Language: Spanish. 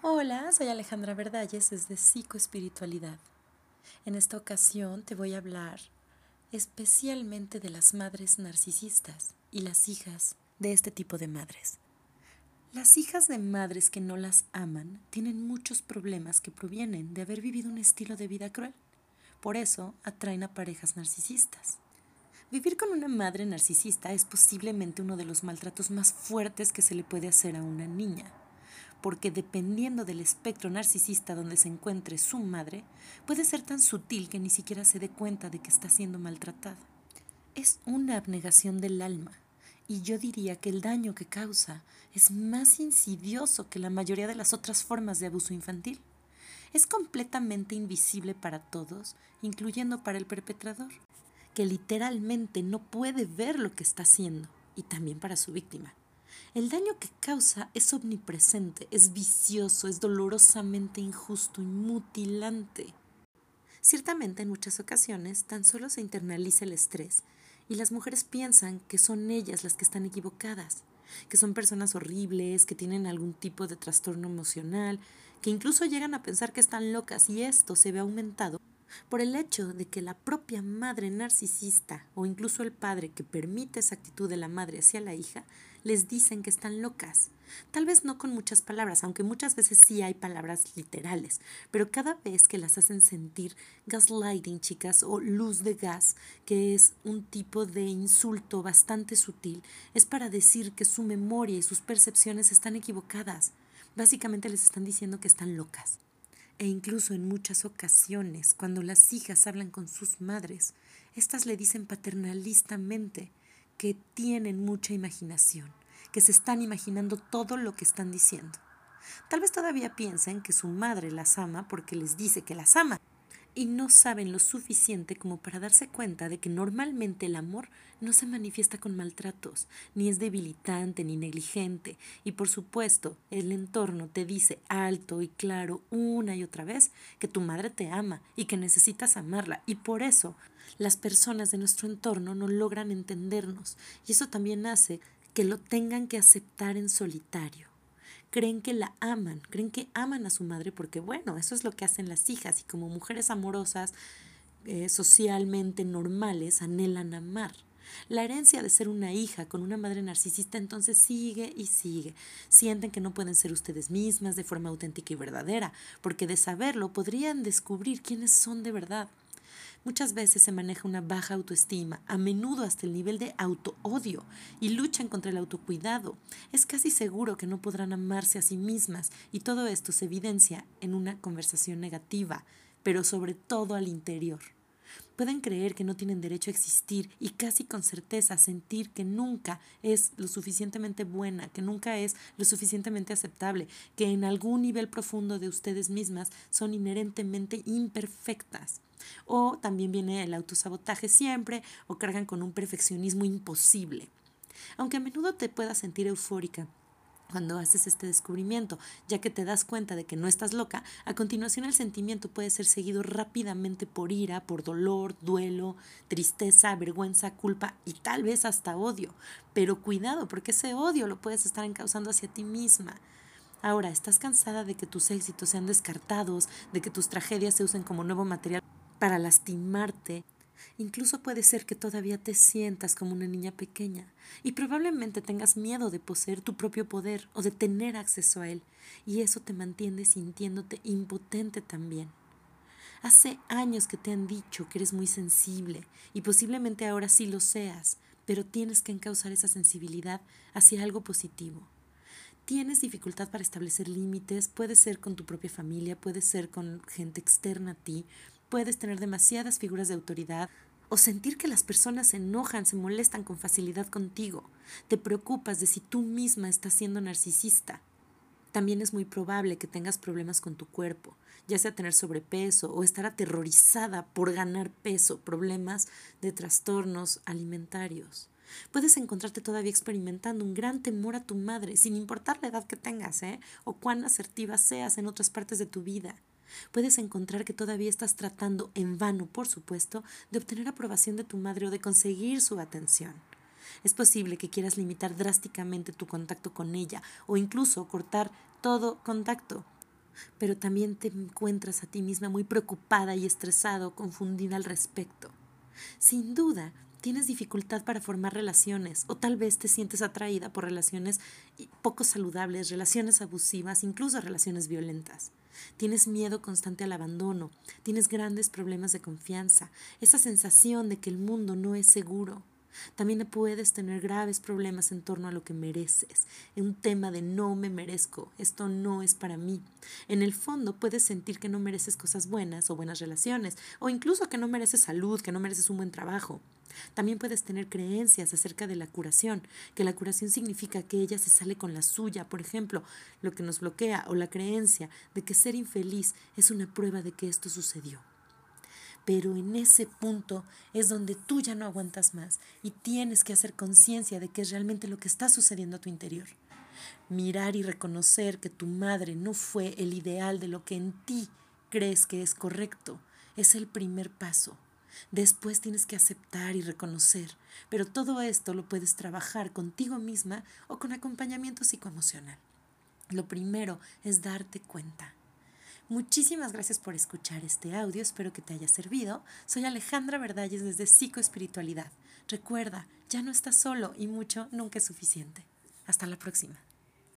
Hola, soy Alejandra Verdalles desde Psicoespiritualidad. En esta ocasión te voy a hablar especialmente de las madres narcisistas y las hijas de este tipo de madres. Las hijas de madres que no las aman tienen muchos problemas que provienen de haber vivido un estilo de vida cruel. Por eso atraen a parejas narcisistas. Vivir con una madre narcisista es posiblemente uno de los maltratos más fuertes que se le puede hacer a una niña porque dependiendo del espectro narcisista donde se encuentre su madre, puede ser tan sutil que ni siquiera se dé cuenta de que está siendo maltratada. Es una abnegación del alma, y yo diría que el daño que causa es más insidioso que la mayoría de las otras formas de abuso infantil. Es completamente invisible para todos, incluyendo para el perpetrador, que literalmente no puede ver lo que está haciendo, y también para su víctima. El daño que causa es omnipresente, es vicioso, es dolorosamente injusto y mutilante. Ciertamente en muchas ocasiones tan solo se internaliza el estrés y las mujeres piensan que son ellas las que están equivocadas, que son personas horribles, que tienen algún tipo de trastorno emocional, que incluso llegan a pensar que están locas y esto se ve aumentado por el hecho de que la propia madre narcisista o incluso el padre que permite esa actitud de la madre hacia la hija les dicen que están locas. Tal vez no con muchas palabras, aunque muchas veces sí hay palabras literales, pero cada vez que las hacen sentir gaslighting, chicas, o luz de gas, que es un tipo de insulto bastante sutil, es para decir que su memoria y sus percepciones están equivocadas. Básicamente les están diciendo que están locas. E incluso en muchas ocasiones, cuando las hijas hablan con sus madres, éstas le dicen paternalistamente que tienen mucha imaginación, que se están imaginando todo lo que están diciendo. Tal vez todavía piensen que su madre las ama porque les dice que las ama, y no saben lo suficiente como para darse cuenta de que normalmente el amor no se manifiesta con maltratos, ni es debilitante ni negligente, y por supuesto el entorno te dice alto y claro una y otra vez que tu madre te ama y que necesitas amarla, y por eso las personas de nuestro entorno no logran entendernos, y eso también hace que lo tengan que aceptar en solitario creen que la aman, creen que aman a su madre porque bueno, eso es lo que hacen las hijas y como mujeres amorosas, eh, socialmente normales, anhelan amar. La herencia de ser una hija con una madre narcisista entonces sigue y sigue. Sienten que no pueden ser ustedes mismas de forma auténtica y verdadera, porque de saberlo podrían descubrir quiénes son de verdad. Muchas veces se maneja una baja autoestima, a menudo hasta el nivel de autoodio, y luchan contra el autocuidado. Es casi seguro que no podrán amarse a sí mismas, y todo esto se evidencia en una conversación negativa, pero sobre todo al interior. Pueden creer que no tienen derecho a existir y casi con certeza sentir que nunca es lo suficientemente buena, que nunca es lo suficientemente aceptable, que en algún nivel profundo de ustedes mismas son inherentemente imperfectas. O también viene el autosabotaje siempre o cargan con un perfeccionismo imposible. Aunque a menudo te puedas sentir eufórica cuando haces este descubrimiento, ya que te das cuenta de que no estás loca, a continuación el sentimiento puede ser seguido rápidamente por ira, por dolor, duelo, tristeza, vergüenza, culpa y tal vez hasta odio. Pero cuidado, porque ese odio lo puedes estar encauzando hacia ti misma. Ahora, ¿estás cansada de que tus éxitos sean descartados, de que tus tragedias se usen como nuevo material para lastimarte. Incluso puede ser que todavía te sientas como una niña pequeña y probablemente tengas miedo de poseer tu propio poder o de tener acceso a él, y eso te mantiene sintiéndote impotente también. Hace años que te han dicho que eres muy sensible y posiblemente ahora sí lo seas, pero tienes que encauzar esa sensibilidad hacia algo positivo. Tienes dificultad para establecer límites, puede ser con tu propia familia, puede ser con gente externa a ti, Puedes tener demasiadas figuras de autoridad o sentir que las personas se enojan, se molestan con facilidad contigo. Te preocupas de si tú misma estás siendo narcisista. También es muy probable que tengas problemas con tu cuerpo, ya sea tener sobrepeso o estar aterrorizada por ganar peso, problemas de trastornos alimentarios. Puedes encontrarte todavía experimentando un gran temor a tu madre, sin importar la edad que tengas, ¿eh? o cuán asertiva seas en otras partes de tu vida. Puedes encontrar que todavía estás tratando, en vano por supuesto, de obtener aprobación de tu madre o de conseguir su atención. Es posible que quieras limitar drásticamente tu contacto con ella o incluso cortar todo contacto. pero también te encuentras a ti misma muy preocupada y estresado, confundida al respecto. Sin duda, tienes dificultad para formar relaciones o tal vez te sientes atraída por relaciones poco saludables, relaciones abusivas, incluso relaciones violentas. Tienes miedo constante al abandono, tienes grandes problemas de confianza, esa sensación de que el mundo no es seguro. También puedes tener graves problemas en torno a lo que mereces, un tema de no me merezco, esto no es para mí. En el fondo puedes sentir que no mereces cosas buenas o buenas relaciones, o incluso que no mereces salud, que no mereces un buen trabajo. También puedes tener creencias acerca de la curación, que la curación significa que ella se sale con la suya, por ejemplo, lo que nos bloquea, o la creencia de que ser infeliz es una prueba de que esto sucedió. Pero en ese punto es donde tú ya no aguantas más y tienes que hacer conciencia de que es realmente lo que está sucediendo a tu interior. Mirar y reconocer que tu madre no fue el ideal de lo que en ti crees que es correcto es el primer paso. Después tienes que aceptar y reconocer, pero todo esto lo puedes trabajar contigo misma o con acompañamiento psicoemocional. Lo primero es darte cuenta. Muchísimas gracias por escuchar este audio, espero que te haya servido. Soy Alejandra Verdalles desde Psicoespiritualidad. Recuerda, ya no estás solo y mucho nunca es suficiente. Hasta la próxima.